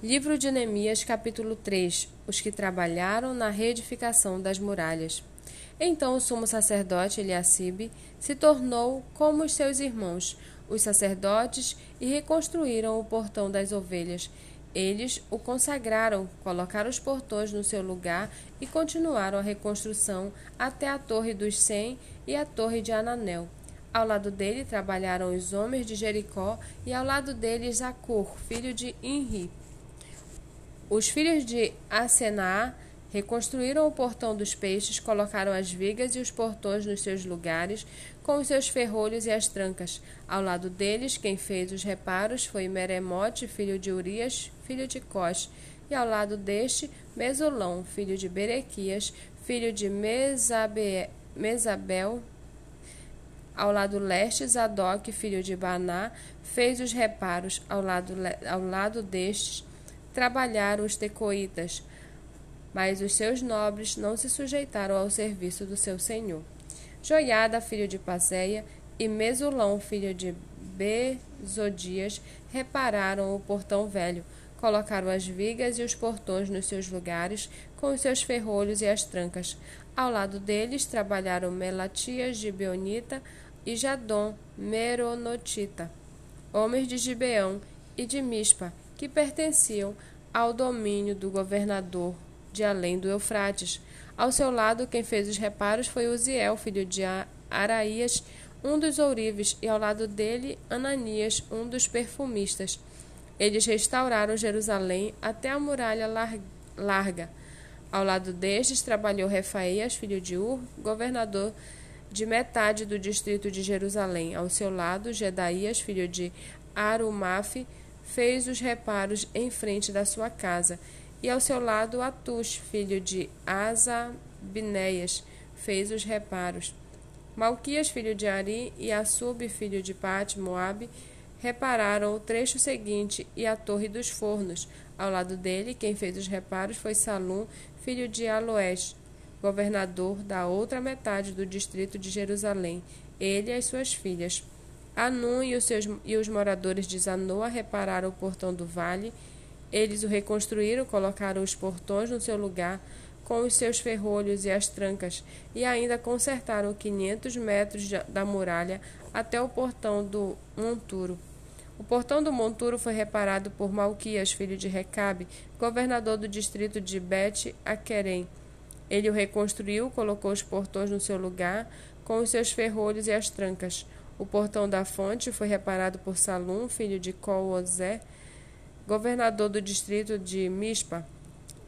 Livro de Neemias, capítulo 3 Os que trabalharam na reedificação das muralhas. Então o sumo sacerdote Eliacibe se tornou como os seus irmãos, os sacerdotes, e reconstruíram o portão das ovelhas. Eles o consagraram, colocaram os portões no seu lugar e continuaram a reconstrução até a Torre dos Cem e a Torre de Ananel. Ao lado dele trabalharam os homens de Jericó e ao lado deles Zacur, filho de Inri. Os filhos de Asenaá reconstruíram o portão dos peixes, colocaram as vigas e os portões nos seus lugares, com os seus ferrolhos e as trancas. Ao lado deles, quem fez os reparos foi Meremote, filho de Urias, filho de Cós, e ao lado deste, Mesolão, filho de Berequias, filho de Mesabe, Mesabel. Ao lado leste, Zadok, filho de Baná, fez os reparos. Ao lado, ao lado destes, trabalharam os tecoitas, mas os seus nobres não se sujeitaram ao serviço do seu senhor. Joiada, filho de Paseia, e Mesulão, filho de Bezodias, repararam o portão velho, colocaram as vigas e os portões nos seus lugares, com os seus ferrolhos e as trancas. Ao lado deles trabalharam Melatias de Beonita e Jadom Meronotita, homens de Gibeão e de Mispa, que pertenciam ao domínio do governador de além do Eufrates. Ao seu lado, quem fez os reparos foi Uziel, filho de Araías, um dos ourives, e ao lado dele, Ananias, um dos perfumistas. Eles restauraram Jerusalém até a muralha larga. Ao lado destes trabalhou Refaías, filho de Ur, governador de metade do distrito de Jerusalém. Ao seu lado, Gedaías, filho de Arumafe, fez os reparos em frente da sua casa, e ao seu lado Atus, filho de Asa-Binéias, fez os reparos. Malquias, filho de Ari, e Assub, filho de Pate, Moabe, repararam o trecho seguinte e a torre dos fornos. Ao lado dele, quem fez os reparos foi Salum, filho de Aloés, governador da outra metade do distrito de Jerusalém, ele e as suas filhas. Anum e os, seus, e os moradores de Zanoa repararam o portão do vale. Eles o reconstruíram, colocaram os portões no seu lugar, com os seus ferrolhos e as trancas, e ainda consertaram 500 metros da muralha até o portão do monturo. O portão do monturo foi reparado por Malquias, filho de Recabe, governador do distrito de Bet-Aquerem. Ele o reconstruiu, colocou os portões no seu lugar, com os seus ferrolhos e as trancas. O portão da fonte foi reparado por Salum, filho de Colozé, governador do distrito de Mispa.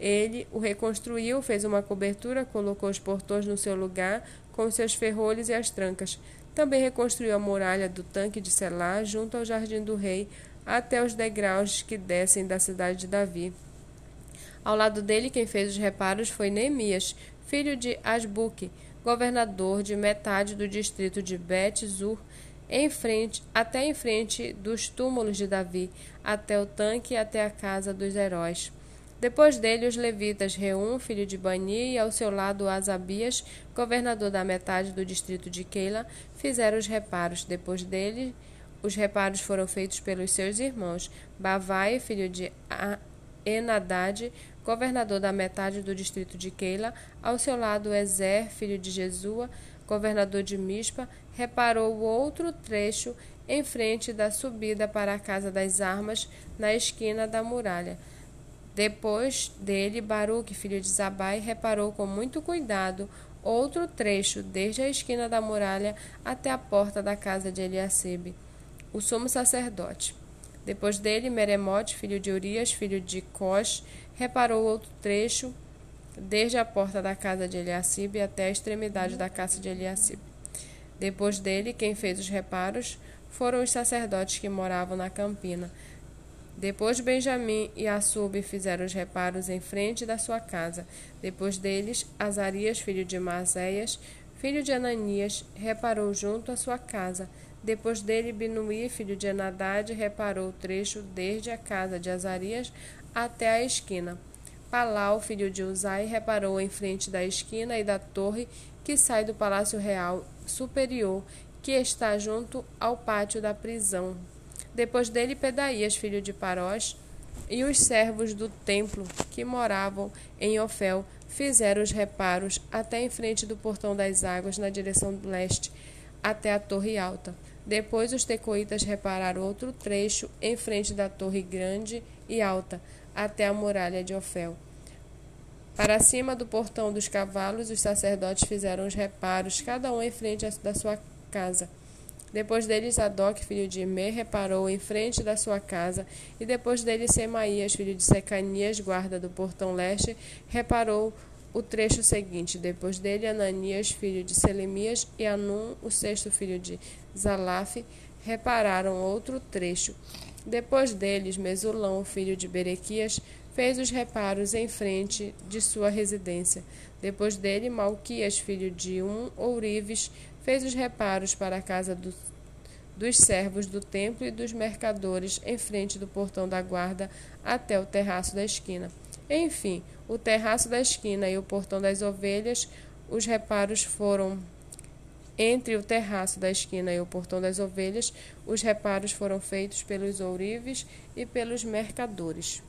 Ele o reconstruiu, fez uma cobertura, colocou os portões no seu lugar, com seus ferrolhos e as trancas. Também reconstruiu a muralha do tanque de Selá, junto ao jardim do rei, até os degraus que descem da cidade de Davi. Ao lado dele, quem fez os reparos foi Neemias, filho de Asbuque, governador de metade do distrito de Bet-Zur, em frente, até em frente dos túmulos de Davi, até o tanque e até a casa dos heróis. Depois dele, os levitas, Reum, filho de Bani, e ao seu lado Asabias, governador da metade do distrito de Keila, fizeram os reparos. Depois dele, os reparos foram feitos pelos seus irmãos, Bavai, filho de Enadad, governador da metade do distrito de Keila, ao seu lado Ezer, filho de Jesua, governador de Mispa, reparou o outro trecho em frente da subida para a Casa das Armas, na esquina da muralha. Depois dele, Baruque, filho de Zabai, reparou com muito cuidado outro trecho, desde a esquina da muralha até a porta da casa de Eliacibe, o sumo sacerdote. Depois dele, Meremote, filho de Urias, filho de Cos, reparou outro trecho, desde a porta da casa de Eliacibe até a extremidade da casa de Eliacibe. Depois dele, quem fez os reparos foram os sacerdotes que moravam na campina. Depois Benjamim e Assub fizeram os reparos em frente da sua casa. Depois deles, Azarias, filho de Maséias, filho de Ananias, reparou junto à sua casa. Depois dele, Binuí, filho de Enadad, reparou o trecho desde a casa de Azarias até a esquina. Palau, filho de Uzai, reparou em frente da esquina e da torre que sai do palácio real superior, que está junto ao pátio da prisão. Depois dele, Pedaías, filho de Parós, E os servos do templo que moravam em Ofel fizeram os reparos até em frente do portão das águas, na direção do leste, até a torre alta. Depois os tecoitas repararam outro trecho em frente da torre grande e alta, até a muralha de Ofel. Para cima do portão dos cavalos, os sacerdotes fizeram os reparos, cada um em frente da sua casa. Depois dele, Zadok, filho de Imer, reparou em frente da sua casa, e depois dele, Semaías, filho de Secanias, guarda do portão leste, reparou o trecho seguinte. Depois dele, Ananias, filho de Selemias, e Anum, o sexto filho de Zalaf, repararam outro trecho. Depois deles, Mesulão, filho de Berequias, fez os reparos em frente de sua residência. Depois dele, Malquias, filho de Um Ourives, fez os reparos para a casa do, dos servos do templo e dos mercadores em frente do portão da guarda até o terraço da esquina. Enfim, o terraço da esquina e o portão das ovelhas, os reparos foram entre o terraço da esquina e o portão das ovelhas, os reparos foram feitos pelos ourives e pelos mercadores.